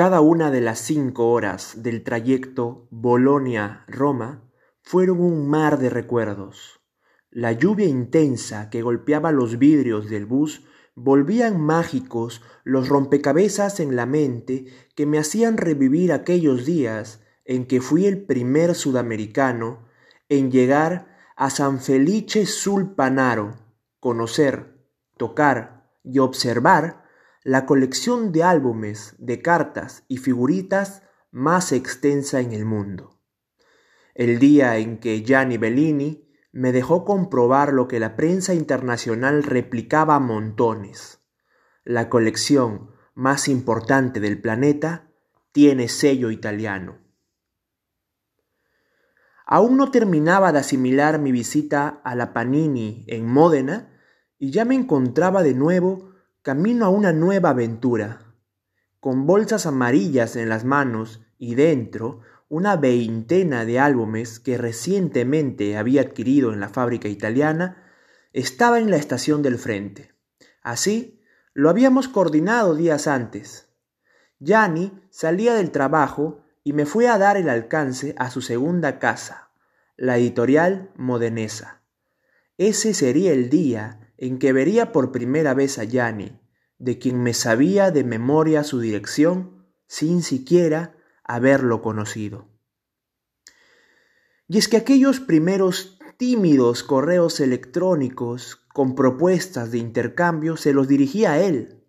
Cada una de las cinco horas del trayecto Bolonia-Roma fueron un mar de recuerdos. La lluvia intensa que golpeaba los vidrios del bus volvían mágicos los rompecabezas en la mente que me hacían revivir aquellos días en que fui el primer sudamericano en llegar a San Felice sul Panaro, conocer, tocar y observar la colección de álbumes, de cartas y figuritas más extensa en el mundo. El día en que Gianni Bellini me dejó comprobar lo que la prensa internacional replicaba a montones. La colección más importante del planeta tiene sello italiano. Aún no terminaba de asimilar mi visita a la Panini en Módena y ya me encontraba de nuevo camino a una nueva aventura, con bolsas amarillas en las manos y dentro una veintena de álbumes que recientemente había adquirido en la fábrica italiana, estaba en la estación del frente. Así, lo habíamos coordinado días antes. Gianni salía del trabajo y me fue a dar el alcance a su segunda casa, la editorial Modenesa. Ese sería el día en que vería por primera vez a Yanni, de quien me sabía de memoria su dirección sin siquiera haberlo conocido. Y es que aquellos primeros tímidos correos electrónicos con propuestas de intercambio se los dirigía a él.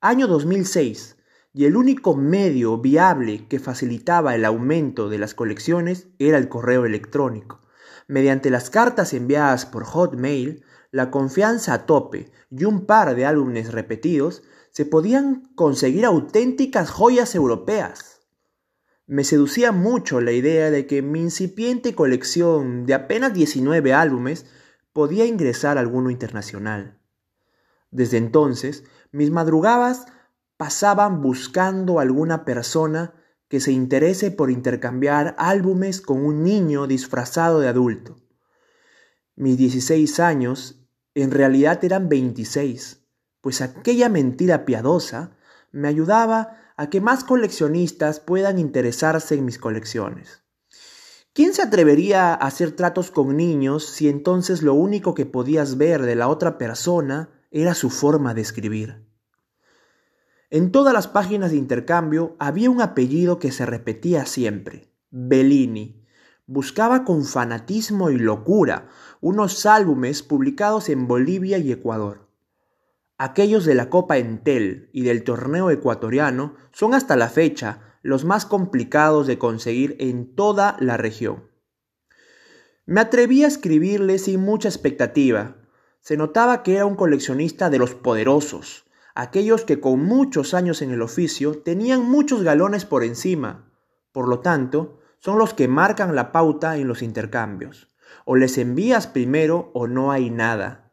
Año 2006, y el único medio viable que facilitaba el aumento de las colecciones era el correo electrónico. Mediante las cartas enviadas por Hotmail, la confianza a tope y un par de álbumes repetidos, se podían conseguir auténticas joyas europeas. Me seducía mucho la idea de que mi incipiente colección de apenas 19 álbumes podía ingresar a alguno internacional. Desde entonces, mis madrugadas pasaban buscando alguna persona que se interese por intercambiar álbumes con un niño disfrazado de adulto. Mis 16 años en realidad eran 26, pues aquella mentira piadosa me ayudaba a que más coleccionistas puedan interesarse en mis colecciones. ¿Quién se atrevería a hacer tratos con niños si entonces lo único que podías ver de la otra persona era su forma de escribir? En todas las páginas de intercambio había un apellido que se repetía siempre, Bellini, buscaba con fanatismo y locura unos álbumes publicados en Bolivia y Ecuador. Aquellos de la Copa Entel y del torneo ecuatoriano son hasta la fecha los más complicados de conseguir en toda la región. Me atreví a escribirle sin mucha expectativa. Se notaba que era un coleccionista de los poderosos, aquellos que con muchos años en el oficio tenían muchos galones por encima. Por lo tanto, son los que marcan la pauta en los intercambios. O les envías primero o no hay nada.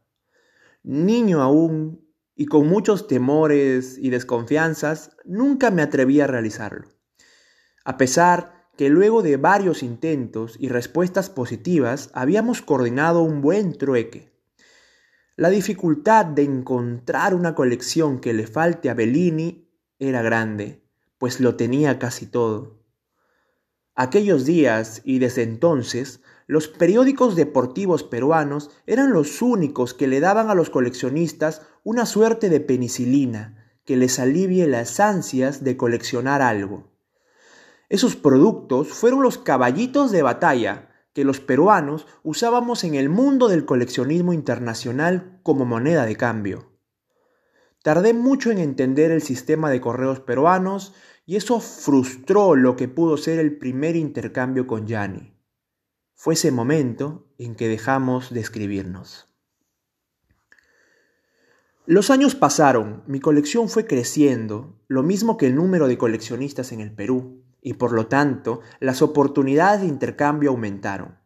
Niño aún y con muchos temores y desconfianzas, nunca me atreví a realizarlo. A pesar que luego de varios intentos y respuestas positivas habíamos coordinado un buen trueque. La dificultad de encontrar una colección que le falte a Bellini era grande, pues lo tenía casi todo. Aquellos días y desde entonces, los periódicos deportivos peruanos eran los únicos que le daban a los coleccionistas una suerte de penicilina que les alivie las ansias de coleccionar algo. Esos productos fueron los caballitos de batalla que los peruanos usábamos en el mundo del coleccionismo internacional como moneda de cambio. Tardé mucho en entender el sistema de correos peruanos y eso frustró lo que pudo ser el primer intercambio con Yanni. Fue ese momento en que dejamos de escribirnos. Los años pasaron, mi colección fue creciendo, lo mismo que el número de coleccionistas en el Perú, y por lo tanto las oportunidades de intercambio aumentaron.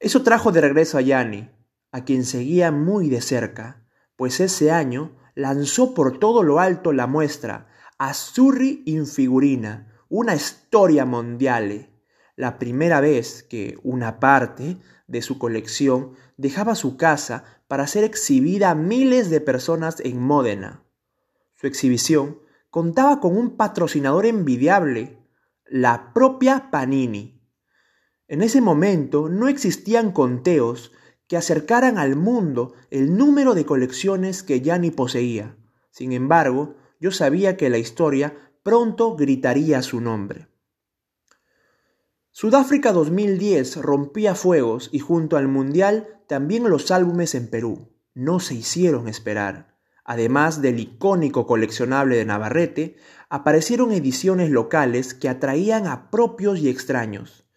Eso trajo de regreso a Yanni, a quien seguía muy de cerca, pues ese año lanzó por todo lo alto la muestra Azzurri in figurina, una historia mondiale, la primera vez que una parte de su colección dejaba su casa para ser exhibida a miles de personas en Módena. Su exhibición contaba con un patrocinador envidiable, la propia Panini. En ese momento no existían conteos que acercaran al mundo el número de colecciones que Gianni poseía. Sin embargo, yo sabía que la historia pronto gritaría su nombre. Sudáfrica 2010 rompía fuegos y junto al Mundial también los álbumes en Perú no se hicieron esperar. Además del icónico coleccionable de Navarrete, aparecieron ediciones locales que atraían a propios y extraños.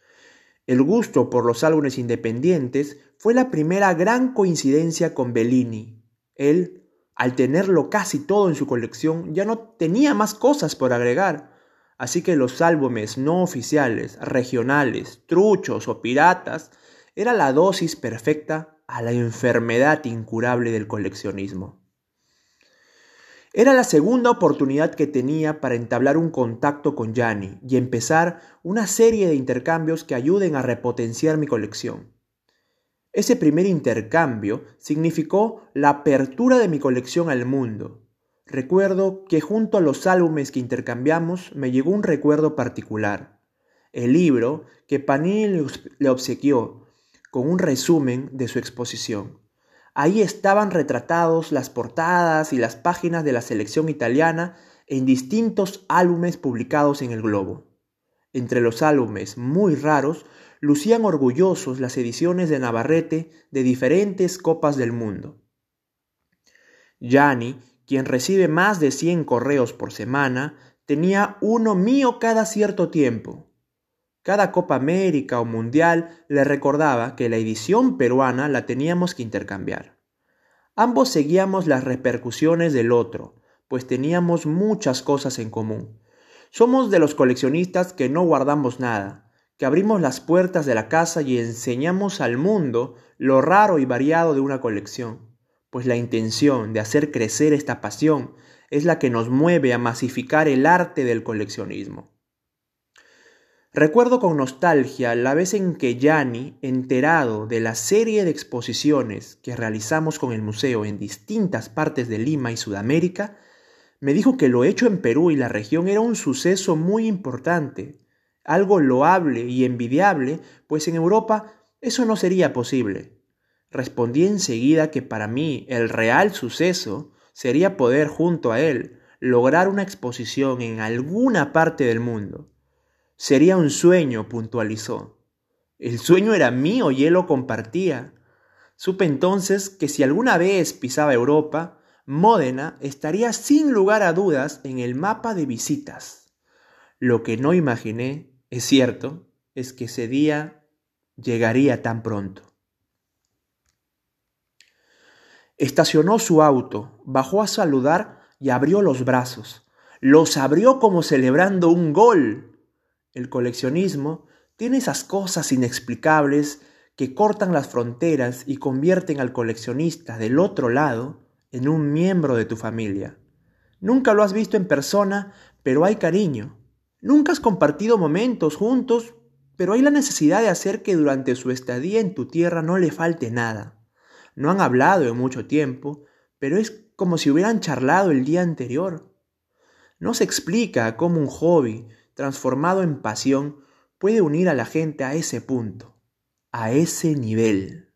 El gusto por los álbumes independientes fue la primera gran coincidencia con Bellini. Él, al tenerlo casi todo en su colección, ya no tenía más cosas por agregar. Así que los álbumes no oficiales, regionales, truchos o piratas, era la dosis perfecta a la enfermedad incurable del coleccionismo. Era la segunda oportunidad que tenía para entablar un contacto con Gianni y empezar una serie de intercambios que ayuden a repotenciar mi colección. Ese primer intercambio significó la apertura de mi colección al mundo. Recuerdo que junto a los álbumes que intercambiamos me llegó un recuerdo particular. El libro que Panini le obsequió con un resumen de su exposición. Ahí estaban retratados las portadas y las páginas de la selección italiana en distintos álbumes publicados en el globo. Entre los álbumes muy raros lucían orgullosos las ediciones de Navarrete de diferentes copas del mundo. Gianni, quien recibe más de 100 correos por semana, tenía uno mío cada cierto tiempo. Cada Copa América o Mundial le recordaba que la edición peruana la teníamos que intercambiar. Ambos seguíamos las repercusiones del otro, pues teníamos muchas cosas en común. Somos de los coleccionistas que no guardamos nada, que abrimos las puertas de la casa y enseñamos al mundo lo raro y variado de una colección, pues la intención de hacer crecer esta pasión es la que nos mueve a masificar el arte del coleccionismo. Recuerdo con nostalgia la vez en que Gianni, enterado de la serie de exposiciones que realizamos con el museo en distintas partes de Lima y Sudamérica, me dijo que lo hecho en Perú y la región era un suceso muy importante, algo loable y envidiable, pues en Europa eso no sería posible. Respondí enseguida que para mí el real suceso sería poder junto a él lograr una exposición en alguna parte del mundo Sería un sueño, puntualizó. El sueño era mío y él lo compartía. Supe entonces que si alguna vez pisaba Europa, Módena estaría sin lugar a dudas en el mapa de visitas. Lo que no imaginé, es cierto, es que ese día llegaría tan pronto. Estacionó su auto, bajó a saludar y abrió los brazos. Los abrió como celebrando un gol. El coleccionismo tiene esas cosas inexplicables que cortan las fronteras y convierten al coleccionista del otro lado en un miembro de tu familia. Nunca lo has visto en persona, pero hay cariño. Nunca has compartido momentos juntos, pero hay la necesidad de hacer que durante su estadía en tu tierra no le falte nada. No han hablado en mucho tiempo, pero es como si hubieran charlado el día anterior. No se explica cómo un hobby, transformado en pasión, puede unir a la gente a ese punto, a ese nivel.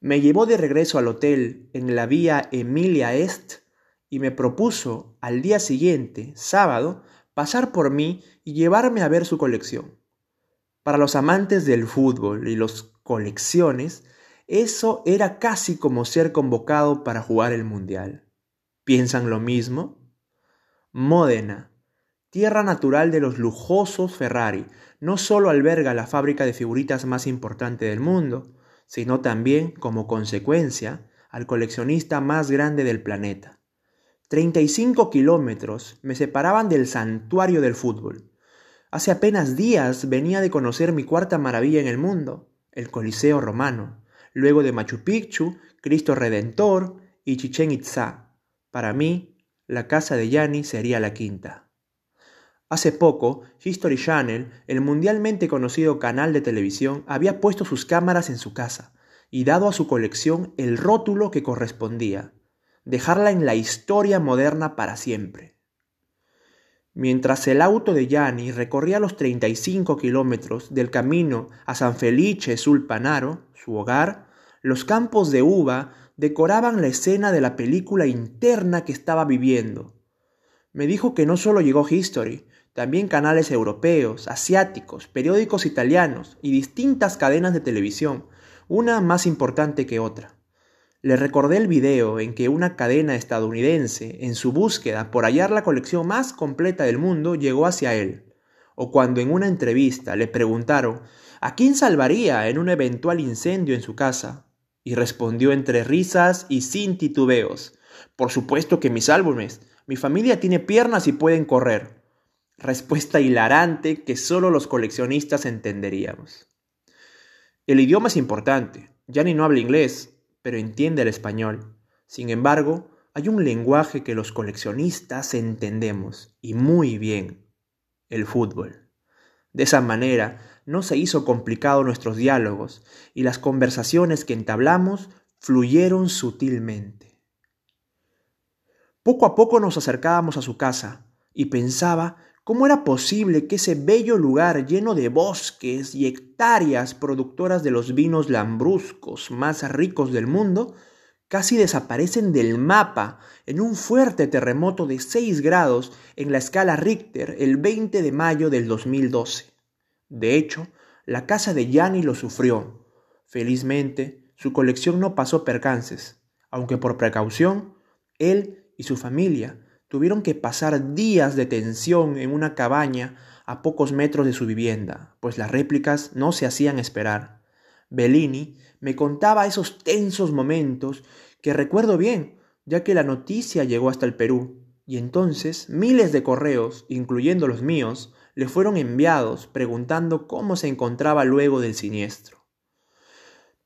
Me llevó de regreso al hotel en la vía Emilia Est y me propuso al día siguiente, sábado, pasar por mí y llevarme a ver su colección. Para los amantes del fútbol y los colecciones, eso era casi como ser convocado para jugar el Mundial. ¿Piensan lo mismo? Módena, tierra natural de los lujosos Ferrari, no solo alberga la fábrica de figuritas más importante del mundo, sino también, como consecuencia, al coleccionista más grande del planeta. 35 kilómetros me separaban del santuario del fútbol. Hace apenas días venía de conocer mi cuarta maravilla en el mundo, el Coliseo romano, luego de Machu Picchu, Cristo Redentor y Chichen Itza. Para mí, la casa de Yanni sería la quinta. Hace poco, History Channel, el mundialmente conocido canal de televisión, había puesto sus cámaras en su casa y dado a su colección el rótulo que correspondía, dejarla en la historia moderna para siempre. Mientras el auto de Gianni recorría los 35 kilómetros del camino a San Felice sul Panaro, su hogar, los campos de uva decoraban la escena de la película interna que estaba viviendo. Me dijo que no solo llegó History, también canales europeos, asiáticos, periódicos italianos y distintas cadenas de televisión, una más importante que otra. Le recordé el video en que una cadena estadounidense, en su búsqueda por hallar la colección más completa del mundo, llegó hacia él. O cuando en una entrevista le preguntaron ¿a quién salvaría en un eventual incendio en su casa? Y respondió entre risas y sin titubeos. Por supuesto que mis álbumes. Mi familia tiene piernas y pueden correr. Respuesta hilarante que solo los coleccionistas entenderíamos. El idioma es importante. ni no habla inglés, pero entiende el español. Sin embargo, hay un lenguaje que los coleccionistas entendemos, y muy bien, el fútbol. De esa manera, no se hizo complicado nuestros diálogos, y las conversaciones que entablamos fluyeron sutilmente. Poco a poco nos acercábamos a su casa, y pensaba ¿Cómo era posible que ese bello lugar lleno de bosques y hectáreas productoras de los vinos lambruscos más ricos del mundo casi desaparecen del mapa en un fuerte terremoto de 6 grados en la escala Richter el 20 de mayo del 2012? De hecho, la casa de Gianni lo sufrió. Felizmente, su colección no pasó percances, aunque por precaución, él y su familia tuvieron que pasar días de tensión en una cabaña a pocos metros de su vivienda, pues las réplicas no se hacían esperar. Bellini me contaba esos tensos momentos que recuerdo bien, ya que la noticia llegó hasta el Perú, y entonces miles de correos, incluyendo los míos, le fueron enviados preguntando cómo se encontraba luego del siniestro.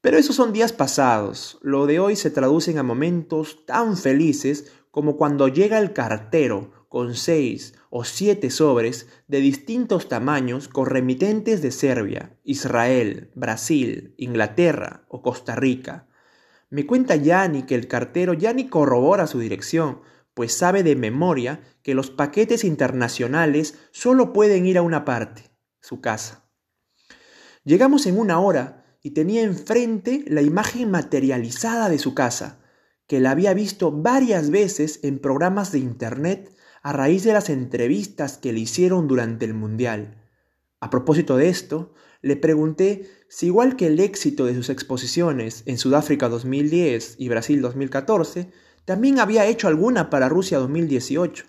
Pero esos son días pasados, lo de hoy se traducen a momentos tan felices como cuando llega el cartero con seis o siete sobres de distintos tamaños con remitentes de Serbia, Israel, Brasil, Inglaterra o Costa Rica. Me cuenta Yanni que el cartero ya ni corrobora su dirección, pues sabe de memoria que los paquetes internacionales solo pueden ir a una parte, su casa. Llegamos en una hora y tenía enfrente la imagen materializada de su casa, que la había visto varias veces en programas de Internet a raíz de las entrevistas que le hicieron durante el Mundial. A propósito de esto, le pregunté si igual que el éxito de sus exposiciones en Sudáfrica 2010 y Brasil 2014, también había hecho alguna para Rusia 2018.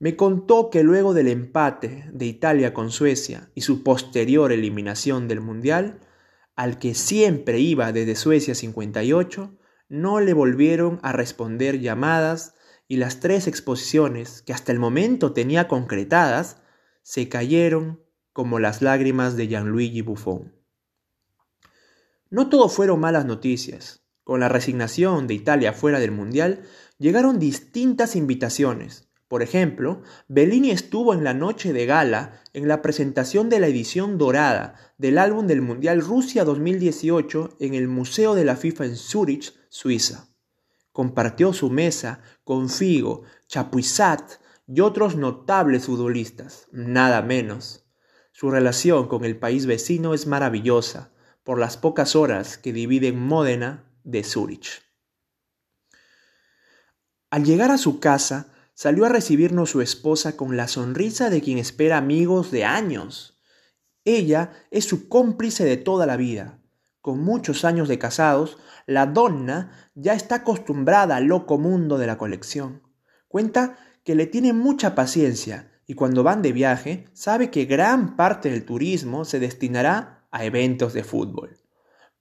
Me contó que luego del empate de Italia con Suecia y su posterior eliminación del Mundial, al que siempre iba desde Suecia 58, no le volvieron a responder llamadas y las tres exposiciones que hasta el momento tenía concretadas se cayeron como las lágrimas de Gianluigi Buffon. No todo fueron malas noticias. Con la resignación de Italia fuera del Mundial, llegaron distintas invitaciones. Por ejemplo, Bellini estuvo en la noche de gala en la presentación de la edición dorada del álbum del Mundial Rusia 2018 en el Museo de la FIFA en Zurich, Suiza. Compartió su mesa con Figo, Chapuisat y otros notables futbolistas, nada menos. Su relación con el país vecino es maravillosa por las pocas horas que dividen Módena de Zurich. Al llegar a su casa, salió a recibirnos su esposa con la sonrisa de quien espera amigos de años. Ella es su cómplice de toda la vida. Con muchos años de casados, la donna ya está acostumbrada al loco mundo de la colección. Cuenta que le tiene mucha paciencia y cuando van de viaje sabe que gran parte del turismo se destinará a eventos de fútbol.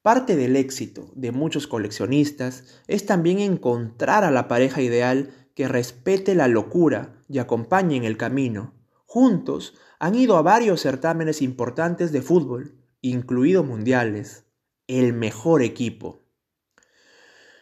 Parte del éxito de muchos coleccionistas es también encontrar a la pareja ideal que respete la locura y acompañe en el camino. Juntos han ido a varios certámenes importantes de fútbol, incluidos mundiales el mejor equipo.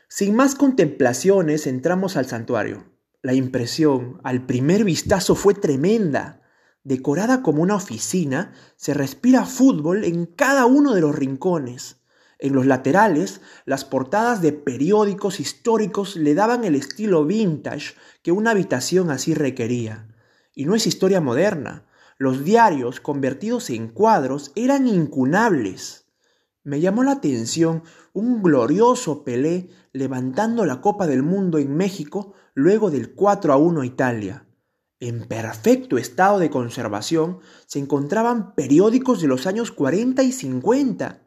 Sin más contemplaciones entramos al santuario. La impresión al primer vistazo fue tremenda. Decorada como una oficina, se respira fútbol en cada uno de los rincones. En los laterales, las portadas de periódicos históricos le daban el estilo vintage que una habitación así requería. Y no es historia moderna. Los diarios convertidos en cuadros eran incunables. Me llamó la atención un glorioso Pelé levantando la Copa del Mundo en México luego del 4 a 1 a Italia. En perfecto estado de conservación se encontraban periódicos de los años 40 y 50,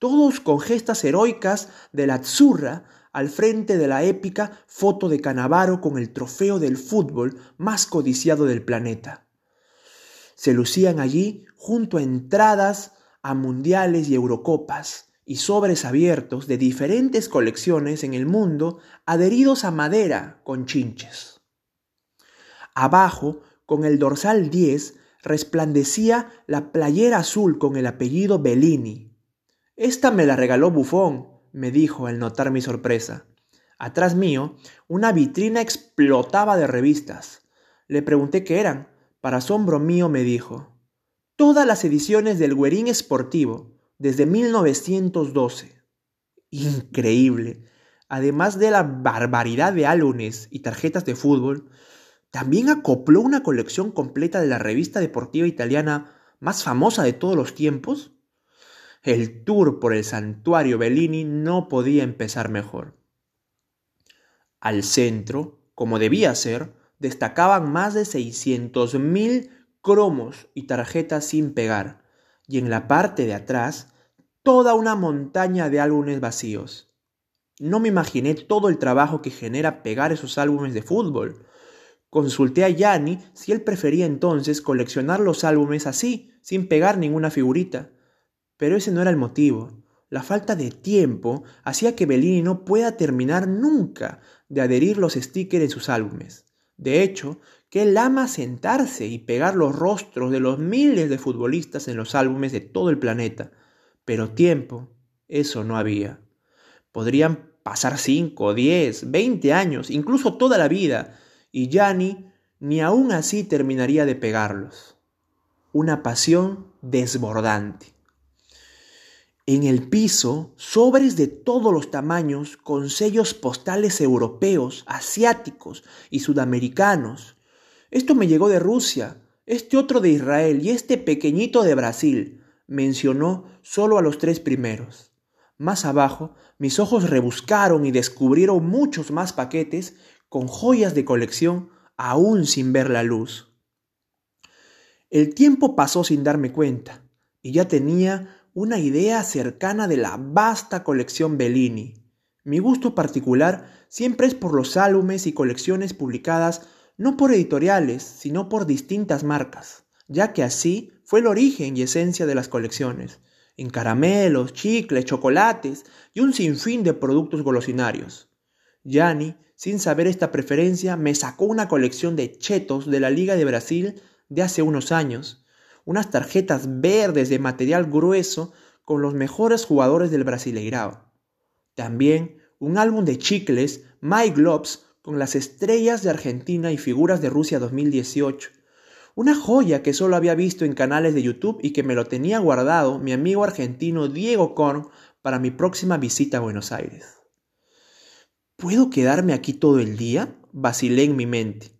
todos con gestas heroicas de la Azzurra al frente de la épica foto de Canavaro con el trofeo del fútbol más codiciado del planeta. Se lucían allí junto a entradas a mundiales y eurocopas y sobres abiertos de diferentes colecciones en el mundo adheridos a madera con chinches. Abajo, con el dorsal 10, resplandecía la playera azul con el apellido Bellini. Esta me la regaló Bufón, me dijo al notar mi sorpresa. Atrás mío, una vitrina explotaba de revistas. Le pregunté qué eran. Para asombro mío me dijo, todas las ediciones del Guerín Esportivo, desde 1912. Increíble. Además de la barbaridad de álbumes y tarjetas de fútbol, también acopló una colección completa de la revista deportiva italiana más famosa de todos los tiempos. El tour por el santuario Bellini no podía empezar mejor. Al centro, como debía ser, destacaban más de 600.000 cromos y tarjetas sin pegar, y en la parte de atrás toda una montaña de álbumes vacíos. No me imaginé todo el trabajo que genera pegar esos álbumes de fútbol, Consulté a Yanni si él prefería entonces coleccionar los álbumes así, sin pegar ninguna figurita. Pero ese no era el motivo. La falta de tiempo hacía que Bellini no pueda terminar nunca de adherir los stickers en sus álbumes. De hecho, que él ama sentarse y pegar los rostros de los miles de futbolistas en los álbumes de todo el planeta. Pero tiempo, eso no había. Podrían pasar 5, 10, 20 años, incluso toda la vida, y Yanni ni aún así terminaría de pegarlos. Una pasión desbordante. En el piso, sobres de todos los tamaños con sellos postales europeos, asiáticos y sudamericanos. Esto me llegó de Rusia, este otro de Israel y este pequeñito de Brasil. Mencionó solo a los tres primeros. Más abajo, mis ojos rebuscaron y descubrieron muchos más paquetes con joyas de colección aún sin ver la luz. El tiempo pasó sin darme cuenta y ya tenía una idea cercana de la vasta colección Bellini. Mi gusto particular siempre es por los álbumes y colecciones publicadas no por editoriales, sino por distintas marcas, ya que así fue el origen y esencia de las colecciones, en caramelos, chicles, chocolates y un sinfín de productos golosinarios. Yanni sin saber esta preferencia, me sacó una colección de chetos de la Liga de Brasil de hace unos años, unas tarjetas verdes de material grueso con los mejores jugadores del Brasileirao. También un álbum de chicles, My Globes, con las estrellas de Argentina y figuras de Rusia 2018. Una joya que solo había visto en canales de YouTube y que me lo tenía guardado mi amigo argentino Diego Korn para mi próxima visita a Buenos Aires. ¿Puedo quedarme aquí todo el día? vacilé en mi mente.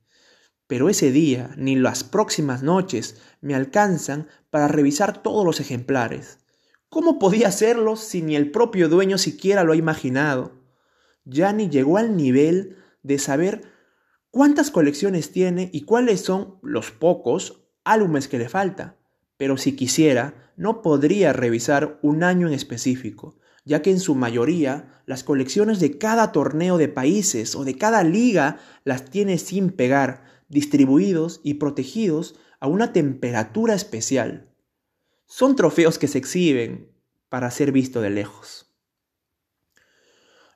Pero ese día ni las próximas noches me alcanzan para revisar todos los ejemplares. ¿Cómo podía hacerlo si ni el propio dueño siquiera lo ha imaginado? ni llegó al nivel de saber cuántas colecciones tiene y cuáles son los pocos álbumes que le falta. Pero si quisiera, no podría revisar un año en específico ya que en su mayoría las colecciones de cada torneo de países o de cada liga las tiene sin pegar, distribuidos y protegidos a una temperatura especial. Son trofeos que se exhiben para ser visto de lejos.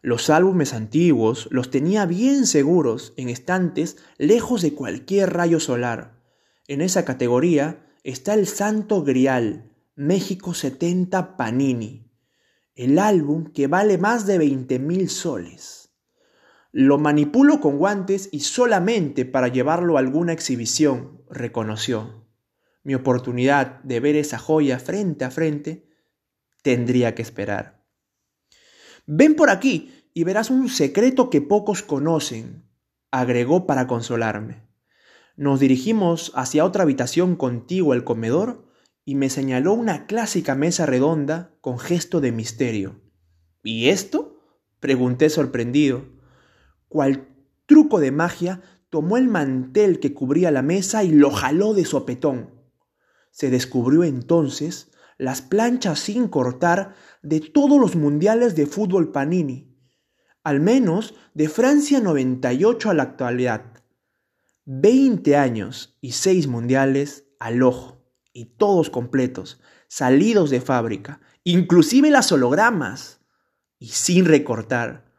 Los álbumes antiguos los tenía bien seguros en estantes lejos de cualquier rayo solar. En esa categoría está el Santo Grial, México 70 Panini el álbum que vale más de 20 mil soles. Lo manipulo con guantes y solamente para llevarlo a alguna exhibición, reconoció. Mi oportunidad de ver esa joya frente a frente tendría que esperar. Ven por aquí y verás un secreto que pocos conocen, agregó para consolarme. Nos dirigimos hacia otra habitación contigua al comedor y me señaló una clásica mesa redonda con gesto de misterio. ¿Y esto? pregunté sorprendido. Cual truco de magia, tomó el mantel que cubría la mesa y lo jaló de sopetón. Se descubrió entonces las planchas sin cortar de todos los mundiales de fútbol Panini, al menos de Francia 98 a la actualidad. Veinte años y seis mundiales al ojo, y todos completos, salidos de fábrica, inclusive las hologramas, y sin recortar.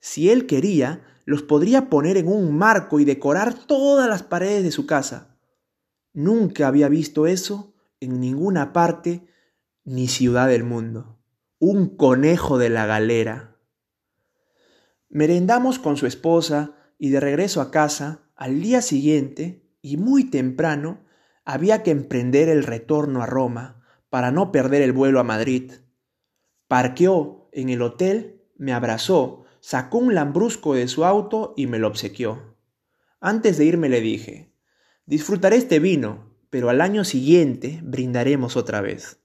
Si él quería, los podría poner en un marco y decorar todas las paredes de su casa. Nunca había visto eso en ninguna parte ni ciudad del mundo. Un conejo de la galera. Merendamos con su esposa y de regreso a casa al día siguiente, y muy temprano, había que emprender el retorno a Roma para no perder el vuelo a Madrid. Parqueó en el hotel, me abrazó, sacó un lambrusco de su auto y me lo obsequió. Antes de irme le dije, disfrutaré este vino, pero al año siguiente brindaremos otra vez.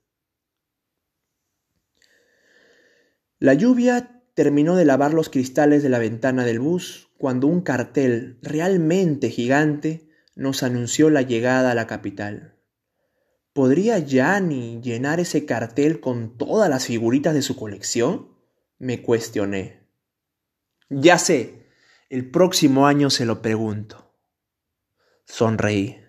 La lluvia terminó de lavar los cristales de la ventana del bus cuando un cartel realmente gigante nos anunció la llegada a la capital. ¿Podría Gianni llenar ese cartel con todas las figuritas de su colección? Me cuestioné. Ya sé, el próximo año se lo pregunto. Sonreí.